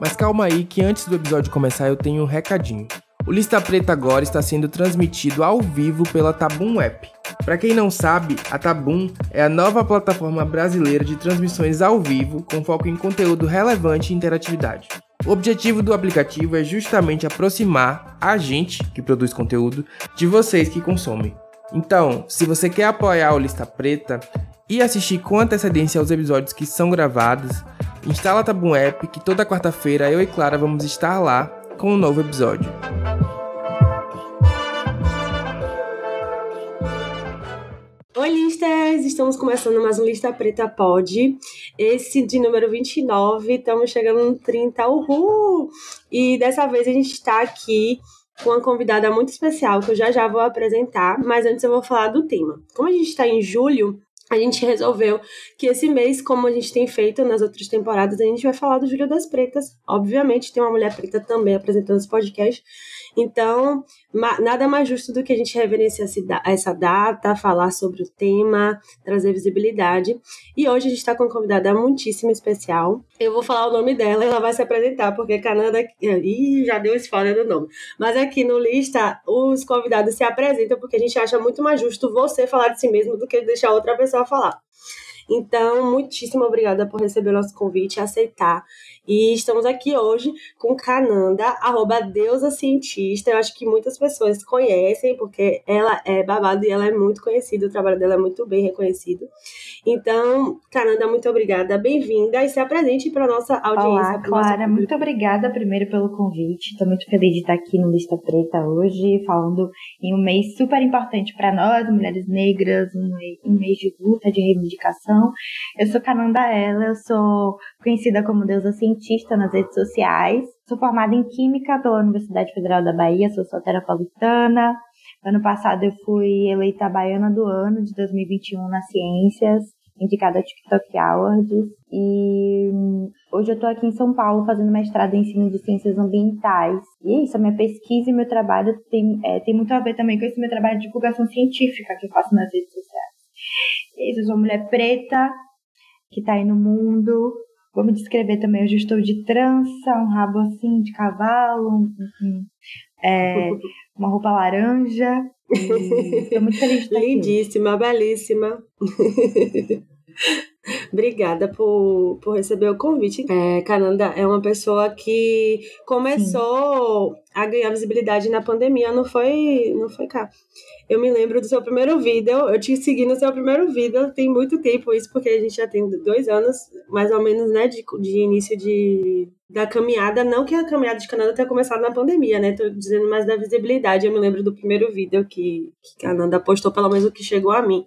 Mas calma aí que antes do episódio começar eu tenho um recadinho. O Lista Preta agora está sendo transmitido ao vivo pela Tabum App. Para quem não sabe, a Tabum é a nova plataforma brasileira de transmissões ao vivo com foco em conteúdo relevante e interatividade. O objetivo do aplicativo é justamente aproximar a gente que produz conteúdo de vocês que consomem. Então, se você quer apoiar o Lista Preta e assistir com antecedência aos episódios que são gravados, instala a Tabum App que toda quarta-feira eu e Clara vamos estar lá com um novo episódio. Oi, listas! Estamos começando mais um Lista Preta Pod. Esse de número 29, estamos chegando no 30, uhul! E dessa vez a gente está aqui com uma convidada muito especial que eu já já vou apresentar, mas antes eu vou falar do tema. Como a gente está em julho, a gente resolveu que esse mês, como a gente tem feito nas outras temporadas, a gente vai falar do Júlio das Pretas. Obviamente, tem uma mulher preta também apresentando esse podcast. Então, nada mais justo do que a gente reverenciar essa data, falar sobre o tema, trazer visibilidade. E hoje a gente está com uma convidada muitíssimo especial. Eu vou falar o nome dela e ela vai se apresentar, porque Cananda. Ih, já deu spoiler do nome. Mas aqui no lista, os convidados se apresentam, porque a gente acha muito mais justo você falar de si mesmo do que deixar outra pessoa falar. Então, muitíssimo obrigada por receber o nosso convite e aceitar. E estamos aqui hoje com Cananda, arroba deusa cientista. Eu acho que muitas pessoas conhecem, porque ela é babado e ela é muito conhecida, o trabalho dela é muito bem reconhecido. Então, Cananda, muito obrigada, bem-vinda e se apresente para a nossa audiência. Olá, Clara, muito obrigada primeiro pelo convite. Estou muito feliz de estar aqui no Lista Preta hoje, falando em um mês super importante para nós, mulheres negras, um mês, um mês de luta, de reivindicação. Eu sou Cananda Ela, eu sou conhecida como deusa cientista nas redes sociais. Sou formada em Química pela Universidade Federal da Bahia, sou soteropolitana, Ano passado eu fui eleita Baiana do Ano de 2021 nas Ciências, indicada a TikTok Awards. E hoje eu estou aqui em São Paulo fazendo mestrado em ensino de ciências ambientais. E é isso, a minha pesquisa e meu trabalho tem, é, tem muito a ver também com esse meu trabalho de divulgação científica que eu faço nas redes sociais. Eu sou uma mulher preta que está aí no mundo. Vou me descrever também, hoje eu estou de trança, um rabo assim de cavalo, um, um, é, uma roupa laranja. Estou muito feliz de estar Lindíssima, aqui. belíssima. Obrigada por, por receber o convite. É, Cananda é uma pessoa que começou Sim. a ganhar visibilidade na pandemia, não foi, não foi cá. Eu me lembro do seu primeiro vídeo, eu te segui no seu primeiro vídeo, tem muito tempo isso, porque a gente já tem dois anos, mais ou menos, né, de, de início de, da caminhada, não que a caminhada de Cananda tenha começado na pandemia, né, tô dizendo mais da visibilidade, eu me lembro do primeiro vídeo que, que Cananda postou, pelo menos o que chegou a mim.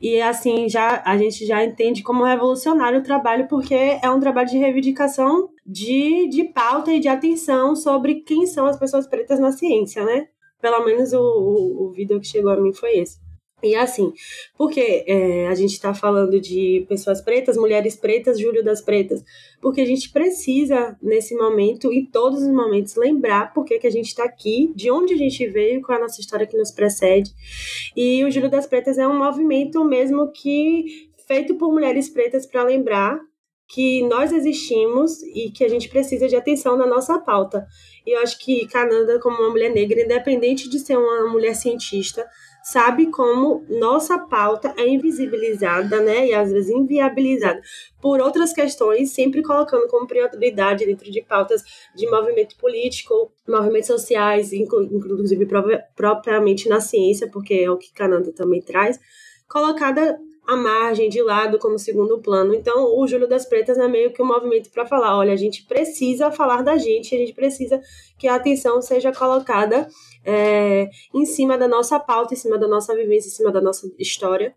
E assim, já a gente já entende como revolucionário o trabalho, porque é um trabalho de reivindicação de, de pauta e de atenção sobre quem são as pessoas pretas na ciência, né? Pelo menos o, o, o vídeo que chegou a mim foi esse. E assim, porque é, a gente está falando de pessoas pretas, mulheres pretas, Júlio das Pretas, porque a gente precisa, nesse momento, em todos os momentos, lembrar por que a gente está aqui, de onde a gente veio, qual é a nossa história que nos precede. E o Júlio das Pretas é um movimento mesmo que feito por mulheres pretas para lembrar que nós existimos e que a gente precisa de atenção na nossa pauta. E eu acho que Cananda, como uma mulher negra, independente de ser uma mulher cientista, sabe como nossa pauta é invisibilizada, né, e às vezes inviabilizada por outras questões, sempre colocando como prioridade dentro de pautas de movimento político, movimentos sociais, inclusive propriamente na ciência, porque é o que Cananda também traz, colocada à margem, de lado, como segundo plano. Então, o Júlio das Pretas é meio que um movimento para falar: olha, a gente precisa falar da gente, a gente precisa que a atenção seja colocada é, em cima da nossa pauta, em cima da nossa vivência, em cima da nossa história.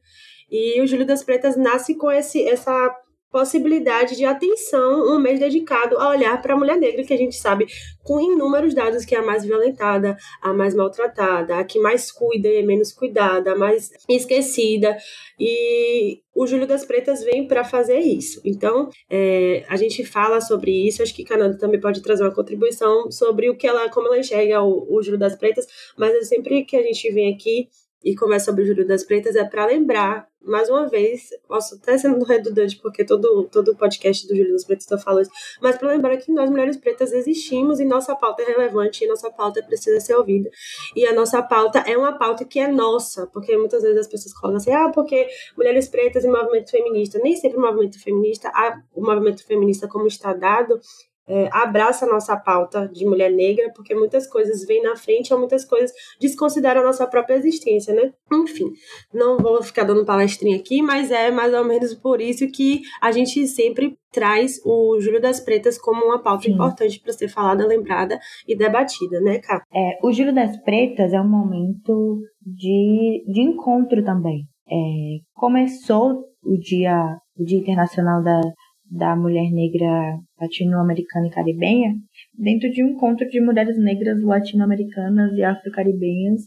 E o Júlio das Pretas nasce com esse, essa possibilidade de atenção, um mês dedicado a olhar para a mulher negra, que a gente sabe com inúmeros dados que é a mais violentada, a mais maltratada, a que mais cuida e é menos cuidada, a mais esquecida. E o Júlio das Pretas vem para fazer isso. Então, é, a gente fala sobre isso. Acho que Cananda também pode trazer uma contribuição sobre o que ela, como ela enxerga o, o Júlio das Pretas. Mas sempre que a gente vem aqui e conversa sobre o Júlio das Pretas é para lembrar mais uma vez, posso até sendo redundante, porque todo, todo podcast do Júlio das Pretas está falando isso, mas para lembrar que nós, mulheres pretas, existimos e nossa pauta é relevante e nossa pauta precisa ser ouvida. E a nossa pauta é uma pauta que é nossa, porque muitas vezes as pessoas colocam assim, ah, porque mulheres pretas e movimento feminista. Nem sempre o movimento feminista, o movimento feminista como está dado, é, abraça a nossa pauta de mulher negra, porque muitas coisas vêm na frente ou muitas coisas desconsideram a nossa própria existência, né? Enfim, não vou ficar dando palestrinha aqui, mas é mais ou menos por isso que a gente sempre traz o Júlio das Pretas como uma pauta Sim. importante para ser falada, lembrada e debatida, né, Cá? É, o Júlio das Pretas é um momento de, de encontro também. É, começou o dia, o dia Internacional da, da mulher negra latino-americana e caribenha dentro de um encontro de mulheres negras latino-americanas e afro-caribenhas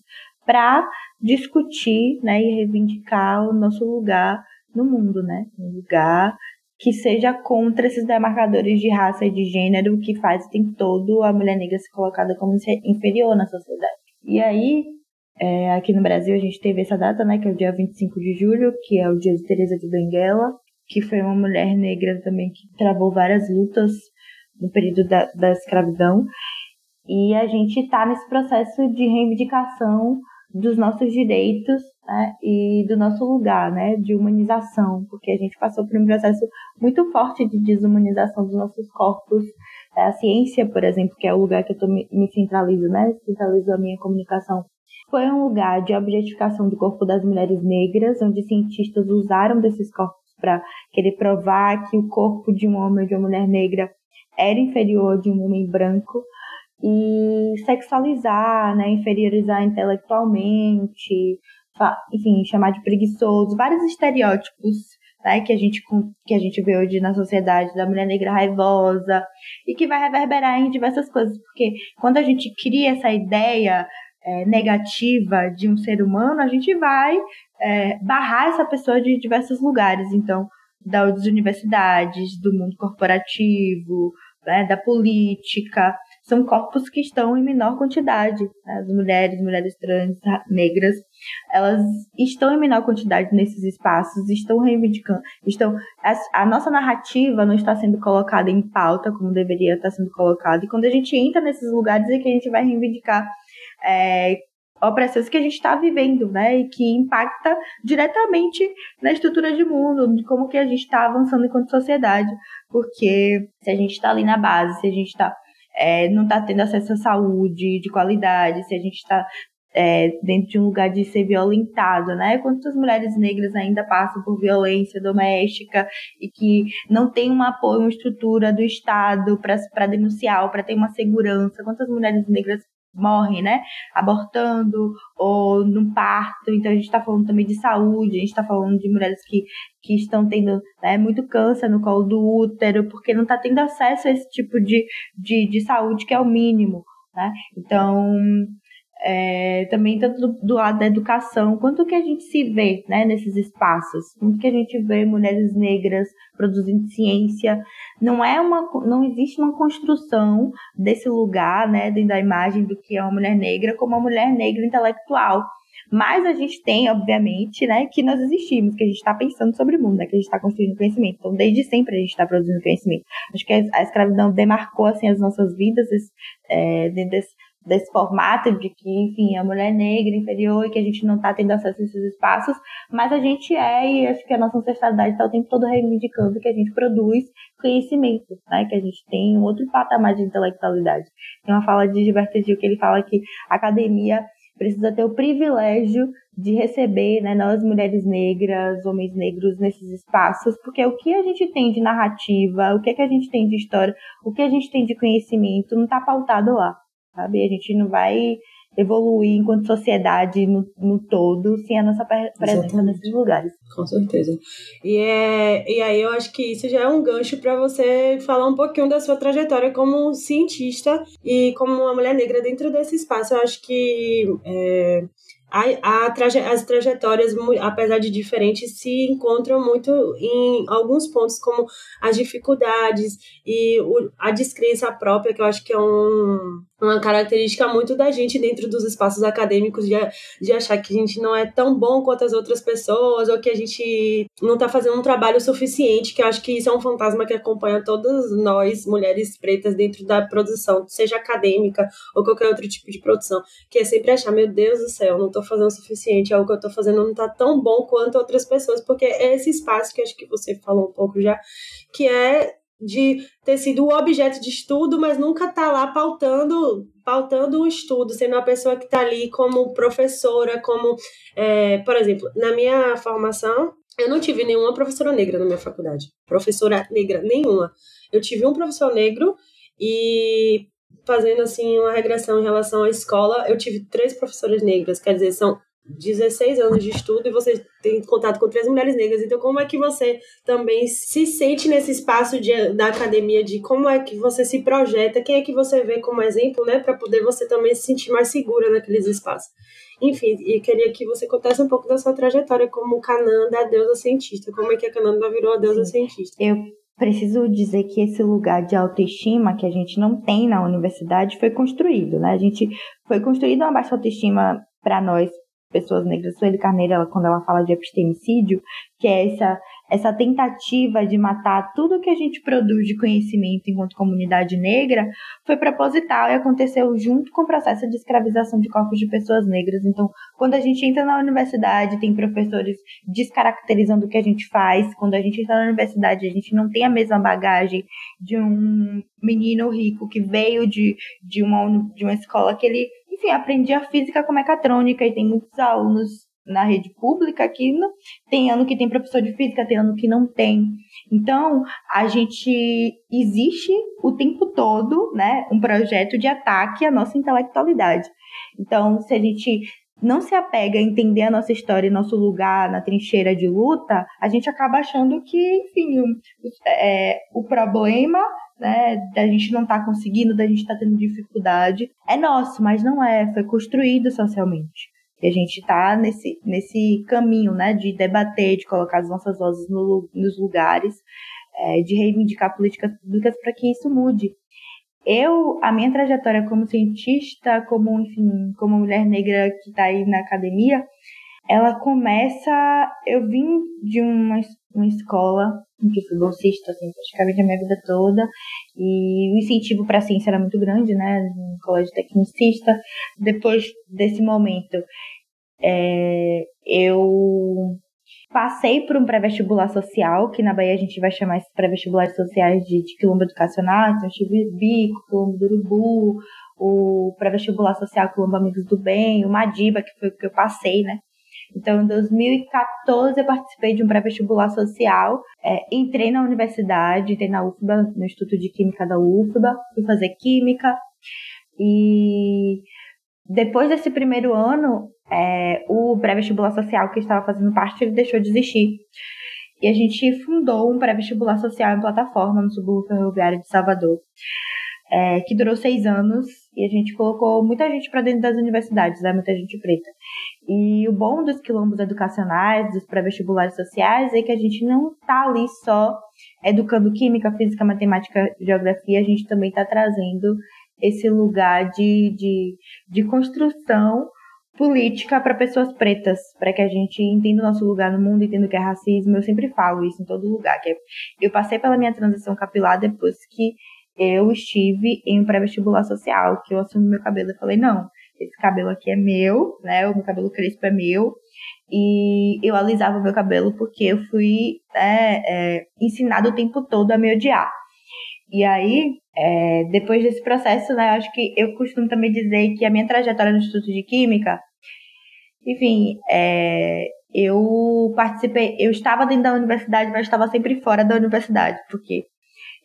para discutir né, e reivindicar o nosso lugar no mundo, né? Um lugar que seja contra esses demarcadores de raça e de gênero que faz o tempo todo a mulher negra ser colocada como inferior na sociedade. E aí, é, aqui no Brasil, a gente teve essa data, né, que é o dia 25 de julho, que é o dia de Teresa de Benguela, que foi uma mulher negra também que travou várias lutas no período da, da escravidão. E a gente está nesse processo de reivindicação dos nossos direitos né, e do nosso lugar, né, de humanização, porque a gente passou por um processo muito forte de desumanização dos nossos corpos. A ciência, por exemplo, que é o lugar que eu tô me, centralizo, né, centralizo a minha comunicação, foi um lugar de objetificação do corpo das mulheres negras, onde cientistas usaram desses corpos para querer provar que o corpo de um homem ou de uma mulher negra era inferior de um homem branco e sexualizar, né, inferiorizar intelectualmente, enfim, chamar de preguiçoso, vários estereótipos né, que, a gente, que a gente vê hoje na sociedade da mulher negra raivosa e que vai reverberar em diversas coisas, porque quando a gente cria essa ideia é, negativa de um ser humano, a gente vai é, barrar essa pessoa de diversos lugares. Então, das universidades, do mundo corporativo, né, da política, são corpos que estão em menor quantidade. Né? As mulheres, mulheres trans, negras, elas estão em menor quantidade nesses espaços, estão reivindicando, estão a, a, nossa narrativa não está sendo colocada em pauta como deveria estar sendo colocada. E quando a gente entra nesses lugares é que a gente vai reivindicar é, opressões que a gente está vivendo, né, e que impacta diretamente na estrutura de mundo, de como que a gente está avançando enquanto sociedade, porque se a gente está ali na base, se a gente está é, não está tendo acesso à saúde de qualidade, se a gente está é, dentro de um lugar de ser violentado, né? Quantas mulheres negras ainda passam por violência doméstica e que não tem um apoio, uma estrutura do Estado para denunciar, para ter uma segurança? Quantas mulheres negras morrem, né? Abortando ou no parto. Então a gente está falando também de saúde, a gente está falando de mulheres que, que estão tendo né, muito câncer no colo do útero, porque não está tendo acesso a esse tipo de, de, de saúde que é o mínimo. Né? Então, é, também tanto do, do, lado da educação, quanto que a gente se vê né, nesses espaços, quanto que a gente vê mulheres negras produzindo ciência, não é uma, não existe uma construção desse lugar, né, da imagem do que é uma mulher negra como uma mulher negra intelectual, mas a gente tem, obviamente, né, que nós existimos, que a gente está pensando sobre o mundo, né, que a gente está construindo conhecimento. Então, desde sempre a gente está produzindo conhecimento. Acho que a escravidão demarcou assim as nossas vidas é, dentro desse, desse formato de que, enfim, a mulher negra inferior e que a gente não está tendo acesso a esses espaços, mas a gente é e acho que a nossa ancestralidade está o tempo todo reivindicando que a gente produz conhecimento, né? Que a gente tem um outro patamar de intelectualidade. Tem uma fala de Gilberto Gil que ele fala que a academia precisa ter o privilégio de receber né, nós mulheres negras, homens negros nesses espaços, porque o que a gente tem de narrativa, o que, é que a gente tem de história, o que a gente tem de conhecimento não está pautado lá sabe? A gente não vai evoluir enquanto sociedade no, no todo sem a nossa presença Exatamente. nesses lugares. Com certeza. E, é, e aí eu acho que isso já é um gancho para você falar um pouquinho da sua trajetória como cientista e como uma mulher negra dentro desse espaço. Eu acho que é, a, a traje, as trajetórias, apesar de diferentes, se encontram muito em alguns pontos, como as dificuldades e o, a descrença própria, que eu acho que é um, uma característica muito da gente dentro dos espaços acadêmicos, de, de achar que a gente não é tão bom quanto as outras pessoas, ou que a gente não está fazendo um trabalho suficiente, que eu acho que isso é um fantasma que acompanha todas nós, mulheres pretas, dentro da produção, seja acadêmica ou qualquer outro tipo de produção, que é sempre achar, meu Deus do céu, não estou fazendo o suficiente, algo que eu estou fazendo não está tão bom quanto outras pessoas, porque é esse espaço que acho que você falou um pouco já, que é de ter sido o objeto de estudo, mas nunca tá lá pautando pautando o estudo, sendo uma pessoa que está ali como professora, como, é, por exemplo, na minha formação, eu não tive nenhuma professora negra na minha faculdade. Professora negra, nenhuma. Eu tive um professor negro e fazendo assim uma regressão em relação à escola, eu tive três professoras negras, quer dizer, são 16 anos de estudo e você tem contato com três mulheres negras. Então, como é que você também se sente nesse espaço de, da academia, de como é que você se projeta, quem é que você vê como exemplo, né, para poder você também se sentir mais segura naqueles espaços? Enfim, e queria que você contasse um pouco da sua trajetória como Cananda, a deusa cientista. Como é que a Cananda virou a deusa Sim. cientista? Eu preciso dizer que esse lugar de autoestima que a gente não tem na universidade foi construído, né? A gente foi construído uma baixa autoestima para nós pessoas negras, Sueli Carneiro, ela, quando ela fala de epistemicídio, que é essa, essa tentativa de matar tudo que a gente produz de conhecimento enquanto comunidade negra, foi proposital e aconteceu junto com o processo de escravização de corpos de pessoas negras. Então, quando a gente entra na universidade, tem professores descaracterizando o que a gente faz. Quando a gente entra na universidade, a gente não tem a mesma bagagem de um menino rico que veio de, de, uma, de uma escola que ele enfim, aprendi a física com mecatrônica e tem muitos alunos na rede pública que não, tem ano que tem professor de física, tem ano que não tem. Então, a gente existe o tempo todo, né, um projeto de ataque à nossa intelectualidade. Então, se a gente não se apega a entender a nossa história e nosso lugar na trincheira de luta, a gente acaba achando que, enfim, é, o problema né, da gente não tá conseguindo, da gente tá tendo dificuldade, é nosso, mas não é, foi construído socialmente. E a gente tá nesse, nesse caminho, né, de debater, de colocar as nossas vozes no, nos lugares, é, de reivindicar políticas públicas para que isso mude. Eu, a minha trajetória como cientista, como, enfim, como mulher negra que está aí na academia, ela começa. Eu vim de uma, uma escola em que fui bolsista, assim, praticamente a minha vida toda, e o incentivo para a ciência era muito grande, né? No colégio tecnicista. Depois desse momento, é, eu passei por um pré-vestibular social, que na Bahia a gente vai chamar esses pré-vestibulares sociais de, de quilombo educacional, então eu tive Bico, quilombo do Urubu, o pré-vestibular social quilombo Amigos do Bem, o Madiba, que foi o que eu passei, né? Então, em 2014, eu participei de um pré-vestibular social. É, entrei na universidade, entrei na UFBA, no Instituto de Química da UFBA, fui fazer Química. E depois desse primeiro ano, é, o pré-vestibular social que estava fazendo parte, ele deixou de existir. E a gente fundou um pré-vestibular social em plataforma no subúrbio ferroviário de Salvador, é, que durou seis anos e a gente colocou muita gente para dentro das universidades, né, muita gente preta. E o bom dos quilombos educacionais, dos pré-vestibulares sociais, é que a gente não está ali só educando química, física, matemática, geografia, a gente também está trazendo esse lugar de, de, de construção política para pessoas pretas, para que a gente entenda o nosso lugar no mundo, entenda o que é racismo. Eu sempre falo isso em todo lugar. Que eu passei pela minha transição capilar depois que eu estive em um pré-vestibular social, que eu assumi meu cabelo e falei, não, esse cabelo aqui é meu, né? O meu cabelo crespo é meu. E eu alisava o meu cabelo porque eu fui né, é, ensinado o tempo todo a me odiar. E aí, é, depois desse processo, né, eu acho que eu costumo também dizer que a minha trajetória no Instituto de Química, enfim, é, eu participei, eu estava dentro da universidade, mas estava sempre fora da universidade, porque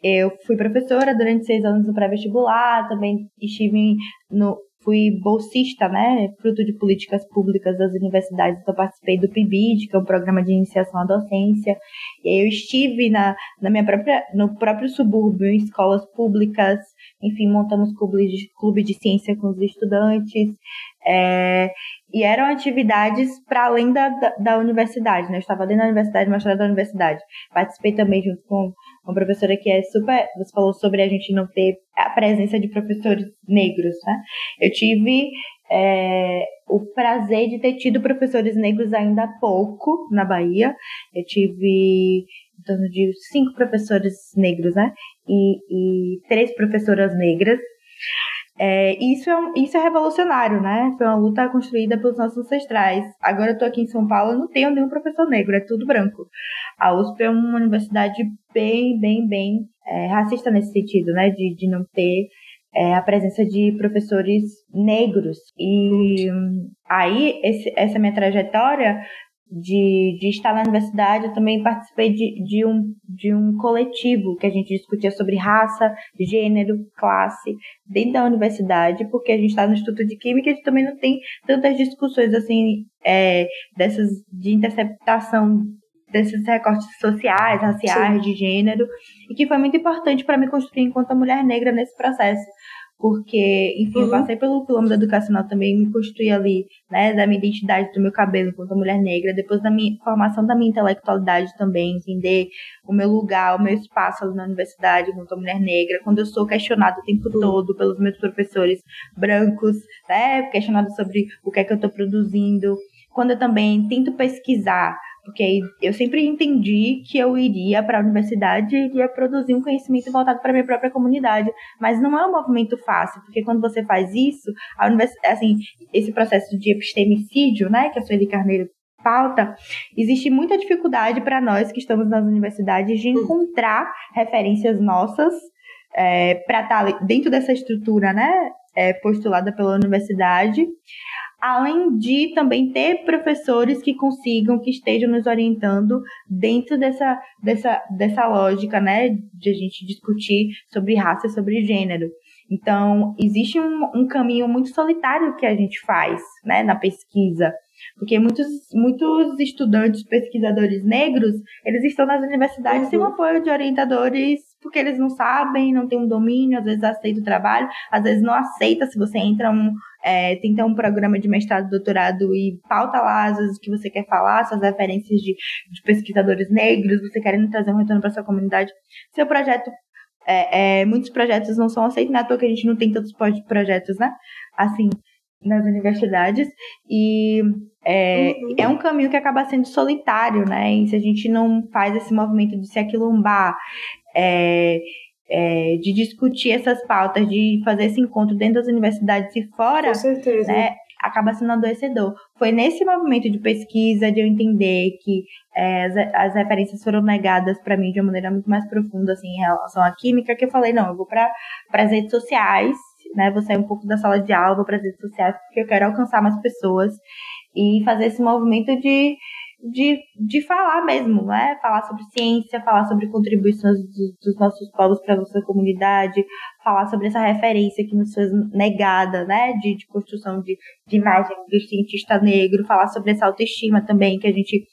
eu fui professora durante seis anos no pré-vestibular, também estive no, fui bolsista, né, fruto de políticas públicas das universidades, então participei do PIBID, que é um programa de iniciação à docência, e eu estive na, na minha própria, no próprio subúrbio, em escolas públicas, enfim, montamos clubes de, clube de ciência com os estudantes, é, e eram atividades para além da, da, da, universidade, né? Eu estava dentro da universidade, mas fora da universidade. Participei também junto com uma professora que é super. Você falou sobre a gente não ter a presença de professores negros, né? Eu tive é, o prazer de ter tido professores negros ainda há pouco na Bahia. Eu tive em torno de cinco professores negros, né? E, e três professoras negras. É, isso, é, isso é revolucionário, né? Foi uma luta construída pelos nossos ancestrais. Agora eu tô aqui em São Paulo, não tenho nenhum professor negro, é tudo branco. A USP é uma universidade bem, bem, bem é, racista nesse sentido, né? De, de não ter é, a presença de professores negros. E aí, esse, essa minha trajetória de, de estar na universidade, eu também participei de, de, um, de um coletivo que a gente discutia sobre raça, gênero, classe, dentro da universidade, porque a gente está no Instituto de Química e a gente também não tem tantas discussões assim, é, dessas de interceptação desses recortes sociais, raciais, Sim. de gênero, e que foi muito importante para me construir enquanto mulher negra nesse processo porque, enfim, uhum. eu passei pelo quilômetro educacional também, me construí ali, né, da minha identidade, do meu cabelo enquanto mulher negra, depois da minha formação da minha intelectualidade também, entender o meu lugar, o meu espaço ali na universidade enquanto mulher negra, quando eu sou questionada o tempo uhum. todo pelos meus professores brancos, né, questionada sobre o que é que eu estou produzindo, quando eu também tento pesquisar porque eu sempre entendi que eu iria para a universidade e ia produzir um conhecimento voltado para minha própria comunidade. Mas não é um movimento fácil, porque quando você faz isso, a assim, esse processo de epistemicídio, né, que a Sueli Carneiro pauta, existe muita dificuldade para nós que estamos nas universidades de encontrar referências nossas é, para estar tá dentro dessa estrutura, né, é, postulada pela universidade além de também ter professores que consigam, que estejam nos orientando dentro dessa, dessa, dessa lógica, né, de a gente discutir sobre raça e sobre gênero. Então, existe um, um caminho muito solitário que a gente faz, né, na pesquisa. Porque muitos, muitos estudantes, pesquisadores negros, eles estão nas universidades uhum. sem o apoio de orientadores, porque eles não sabem, não têm um domínio, às vezes aceita o trabalho, às vezes não aceita se você entra um, é, tenta um programa de mestrado, doutorado e pauta lá às vezes que você quer falar, suas referências de, de pesquisadores negros, você querendo trazer um retorno para sua comunidade. Seu projeto é, é, muitos projetos não são aceitos, não é toa que a gente não tem tantos projetos, né? Assim, nas universidades e é, uhum. é um caminho que acaba sendo solitário, né? E se a gente não faz esse movimento de se aquilombar, é, é, de discutir essas pautas, de fazer esse encontro dentro das universidades e fora, Com certeza. Né, acaba sendo adoecedor. Foi nesse movimento de pesquisa, de eu entender que é, as, as, referências foram negadas para mim de uma maneira muito mais profunda assim, em relação à química, que eu falei, não, eu vou para as redes sociais né? Vou sair um pouco da sala de aula, vou para as redes sociais, porque eu quero alcançar mais pessoas e fazer esse movimento de, de, de falar mesmo, né? Falar sobre ciência, falar sobre contribuições dos, dos nossos povos para a nossa comunidade, falar sobre essa referência que nos foi negada, né? De, de construção de, de imagem do cientista negro, falar sobre essa autoestima também que a gente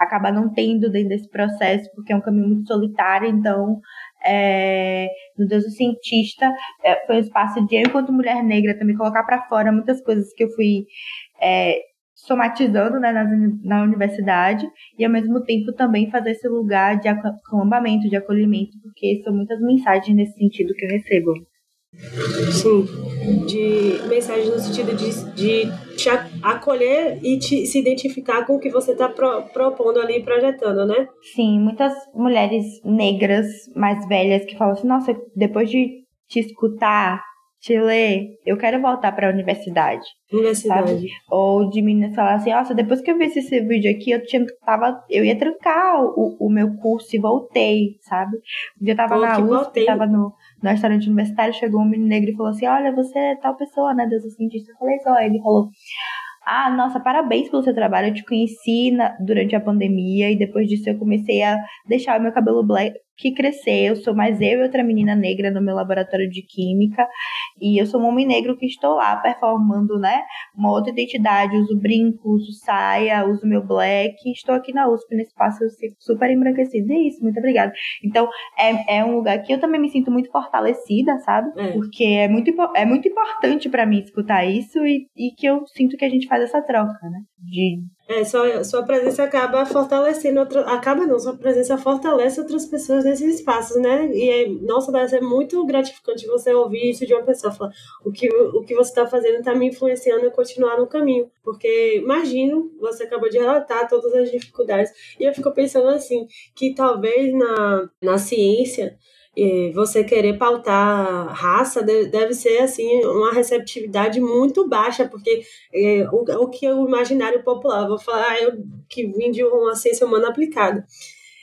acaba não tendo dentro desse processo, porque é um caminho muito solitário, então é, no Deus do Cientista, é, foi um espaço de eu, enquanto mulher negra, também colocar para fora muitas coisas que eu fui é, somatizando né, na, na universidade e, ao mesmo tempo, também fazer esse lugar de acampamento, de acolhimento, porque são muitas mensagens nesse sentido que eu recebo. Sim, de mensagem no sentido de, de te acolher e te, se identificar com o que você está pro, propondo ali, projetando, né? Sim, muitas mulheres negras mais velhas que falam assim: nossa, depois de te escutar, te ler, eu quero voltar para a universidade. Universidade. Sabe? Ou de meninas falar assim, nossa, depois que eu vi esse vídeo aqui, eu tinha, tava, eu ia trancar o, o meu curso e voltei, sabe? Eu tava Pô, na USP, tava no, no restaurante universitário, chegou um menino negro e falou assim, olha, você é tal pessoa, né, Deus, cientista. Eu falei só, ele falou, ah, nossa, parabéns pelo seu trabalho. Eu te conheci na, durante a pandemia e depois disso eu comecei a deixar o meu cabelo black, que crescer. Eu sou mais eu e outra menina negra no meu laboratório de química. E eu sou um homem negro que estou lá performando, né? Uma outra identidade. Uso brinco, uso saia, uso meu black. Estou aqui na USP, nesse espaço super embranquecido. E é isso, muito obrigada. Então, é, é um lugar que eu também me sinto muito fortalecida, sabe? É. Porque é muito, é muito importante para mim escutar isso e, e que eu sinto que a gente faz essa troca, né? De é, sua, sua presença acaba fortalecendo, outra, acaba não, sua presença fortalece outras pessoas nesses espaços, né? E, é, nossa, deve ser muito gratificante você ouvir isso de uma pessoa, falar, o que, o que você está fazendo está me influenciando a continuar no caminho. Porque, imagino, você acabou de relatar todas as dificuldades, e eu fico pensando assim, que talvez na, na ciência, você querer pautar raça deve ser assim uma receptividade muito baixa, porque é, o, o que o imaginário popular, vou falar ah, eu que vim de uma ciência humana aplicada.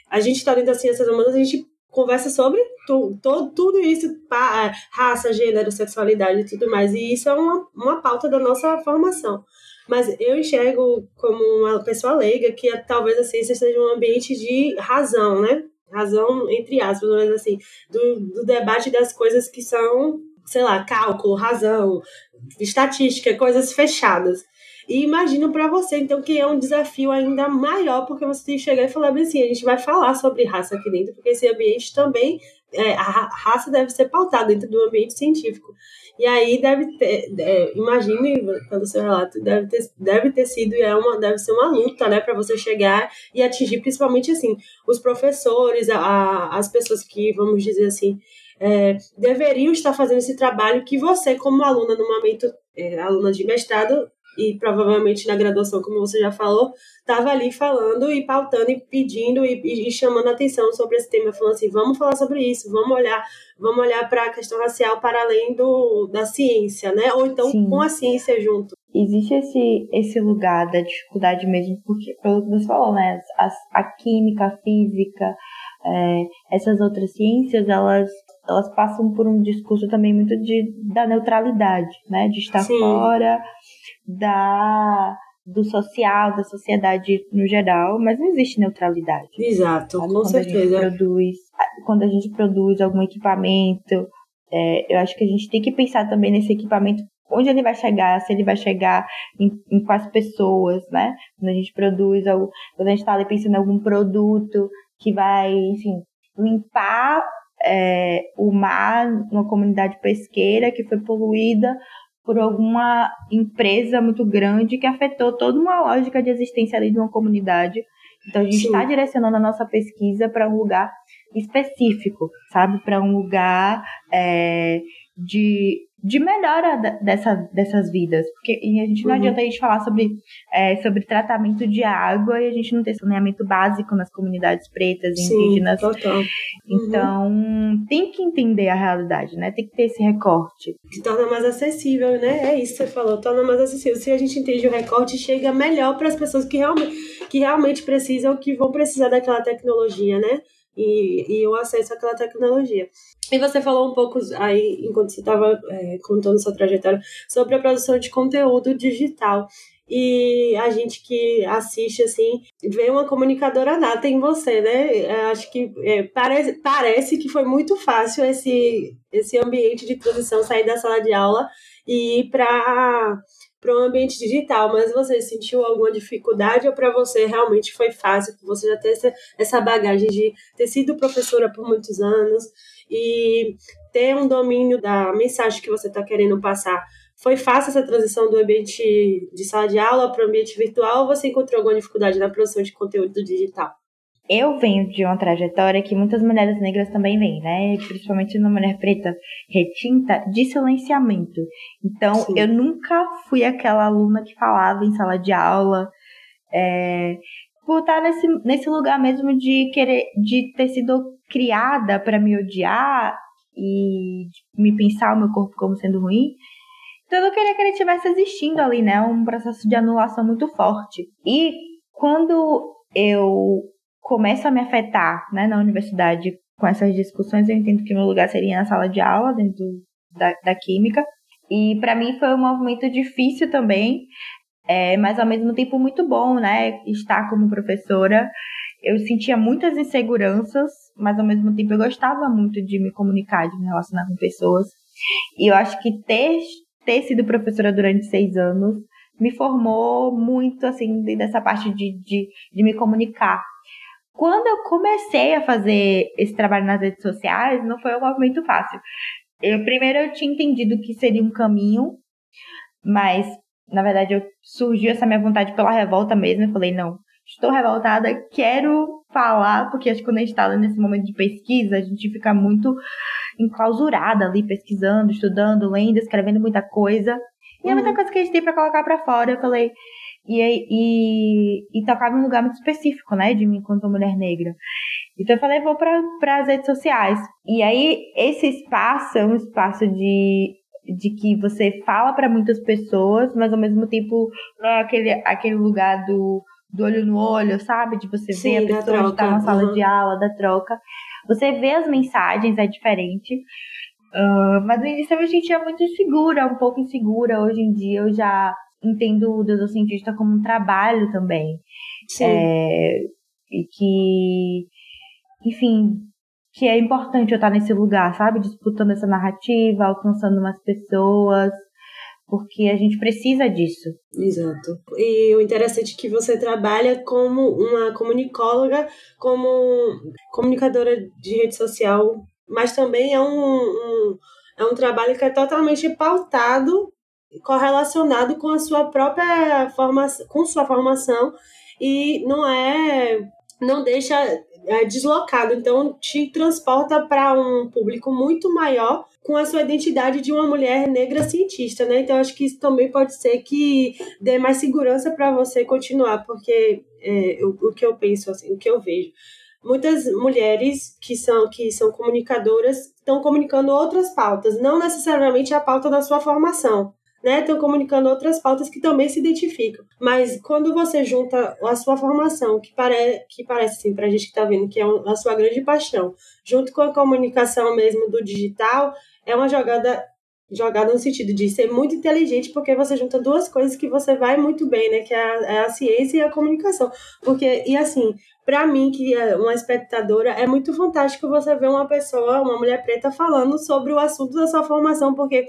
A gente está dentro das ciências humanas, a gente conversa sobre tu, todo, tudo isso, é, raça, gênero, sexualidade e tudo mais, e isso é uma, uma pauta da nossa formação. Mas eu enxergo como uma pessoa leiga que talvez a ciência seja um ambiente de razão, né? Razão, entre aspas, mas assim, do, do debate das coisas que são, sei lá, cálculo, razão, estatística, coisas fechadas. E imagino para você, então, que é um desafio ainda maior, porque você tem que chegar e falar bem assim, a gente vai falar sobre raça aqui dentro, porque esse ambiente também, é, a raça deve ser pautada dentro do ambiente científico. E aí deve ter, é, imagine pelo seu relato, deve ter, deve ter sido e é uma, deve ser uma luta, né, para você chegar e atingir principalmente assim os professores, a, as pessoas que vamos dizer assim é, deveriam estar fazendo esse trabalho que você como aluna no momento é, aluna de mestrado e provavelmente na graduação, como você já falou, estava ali falando e pautando e pedindo e, e, chamando atenção sobre esse tema, falando assim, vamos falar sobre isso, vamos olhar, vamos olhar para a questão racial para além do, da ciência, né? Ou então Sim. com a ciência junto. Existe esse, esse lugar da dificuldade mesmo, porque, pelo que você falou, né? A, a química, a física, é, essas outras ciências, elas elas passam por um discurso também muito de, da neutralidade, né? De estar Sim. fora da do social, da sociedade no geral, mas não existe neutralidade. Exato, com quando certeza. A gente produz, quando a gente produz algum equipamento, é, eu acho que a gente tem que pensar também nesse equipamento, onde ele vai chegar, se ele vai chegar em, em quais pessoas, né? Quando a gente produz, algo, quando a gente está ali pensando em algum produto que vai, enfim, limpar é, o mar, uma comunidade pesqueira que foi poluída por alguma empresa muito grande que afetou toda uma lógica de existência ali de uma comunidade. Então a gente está direcionando a nossa pesquisa para um lugar específico, sabe? Para um lugar é, de de melhora dessa, dessas vidas. Porque a gente não uhum. adianta a gente falar sobre, é, sobre tratamento de água e a gente não ter saneamento básico nas comunidades pretas e Sim, indígenas. Total. Uhum. Então, uhum. tem que entender a realidade, né? Tem que ter esse recorte. Que torna mais acessível, né? É isso que você falou, torna mais acessível. Se a gente entende o recorte, chega melhor para as pessoas que realmente, que realmente precisam, que vão precisar daquela tecnologia, né? e, e o acesso àquela tecnologia. E você falou um pouco aí, enquanto você estava é, contando sua trajetória, sobre a produção de conteúdo digital. E a gente que assiste, assim, vê uma comunicadora nata em você, né? É, acho que é, parece, parece que foi muito fácil esse, esse ambiente de transição, sair da sala de aula e ir para para um ambiente digital, mas você sentiu alguma dificuldade ou para você realmente foi fácil, você já ter essa, essa bagagem de ter sido professora por muitos anos e ter um domínio da mensagem que você está querendo passar? Foi fácil essa transição do ambiente de sala de aula para o ambiente virtual ou você encontrou alguma dificuldade na produção de conteúdo digital? eu venho de uma trajetória que muitas mulheres negras também vêm, né? Principalmente uma mulher preta retinta, de silenciamento. Então, Sim. eu nunca fui aquela aluna que falava em sala de aula, é, por estar nesse, nesse lugar mesmo de querer, de ter sido criada para me odiar e me pensar o meu corpo como sendo ruim. Então, eu não queria que ele estivesse existindo ali, né? Um processo de anulação muito forte. E quando eu começa a me afetar né, na universidade com essas discussões, eu entendo que meu lugar seria na sala de aula, dentro da, da química. E para mim foi um movimento difícil também, é, mas ao mesmo tempo muito bom, né? Estar como professora. eu sentia muitas inseguranças, mas ao mesmo tempo eu gostava muito de me comunicar, de me relacionar com pessoas. E eu acho que ter, ter sido professora durante seis anos me formou muito, assim, dessa parte de, de, de me comunicar. Quando eu comecei a fazer esse trabalho nas redes sociais, não foi um movimento fácil. Eu, primeiro eu tinha entendido que seria um caminho, mas na verdade eu surgiu essa minha vontade pela revolta mesmo. Eu falei, não, estou revoltada, quero falar, porque acho que quando a gente está nesse momento de pesquisa, a gente fica muito enclausurada ali, pesquisando, estudando, lendo, escrevendo muita coisa. E é muita uhum. coisa que a gente tem para colocar para fora. Eu falei, e, e, e tocava em um lugar muito específico, né, de mim enquanto mulher negra. Então eu falei, vou para as redes sociais. E aí, esse espaço é um espaço de, de que você fala para muitas pessoas, mas ao mesmo tempo não é aquele, aquele lugar do, do olho no olho, sabe? De você Sim, ver a pessoa que está na sala uhum. de aula, da troca. Você vê as mensagens, é diferente. Uh, mas no início eu me sentia muito insegura, um pouco insegura. Hoje em dia eu já entendo o Deus cientista como um trabalho também. Sim. É, e que, enfim, que é importante eu estar nesse lugar, sabe? Disputando essa narrativa, alcançando umas pessoas, porque a gente precisa disso. Exato. E o interessante é que você trabalha como uma comunicóloga, como comunicadora de rede social, mas também é um, um é um trabalho que é totalmente pautado correlacionado com a sua própria formação, com sua formação e não é não deixa é, deslocado, então te transporta para um público muito maior com a sua identidade de uma mulher negra cientista, né? Então acho que isso também pode ser que dê mais segurança para você continuar, porque é, o, o que eu penso, assim, o que eu vejo, muitas mulheres que são que são comunicadoras estão comunicando outras pautas, não necessariamente a pauta da sua formação né, estão comunicando outras pautas que também se identificam. Mas quando você junta a sua formação, que, pare, que parece assim, para a gente que está vendo que é a sua grande paixão, junto com a comunicação mesmo do digital, é uma jogada jogada no sentido de ser muito inteligente, porque você junta duas coisas que você vai muito bem, né? Que é a, é a ciência e a comunicação. Porque, e assim, para mim, que é uma espectadora, é muito fantástico você ver uma pessoa, uma mulher preta, falando sobre o assunto da sua formação, porque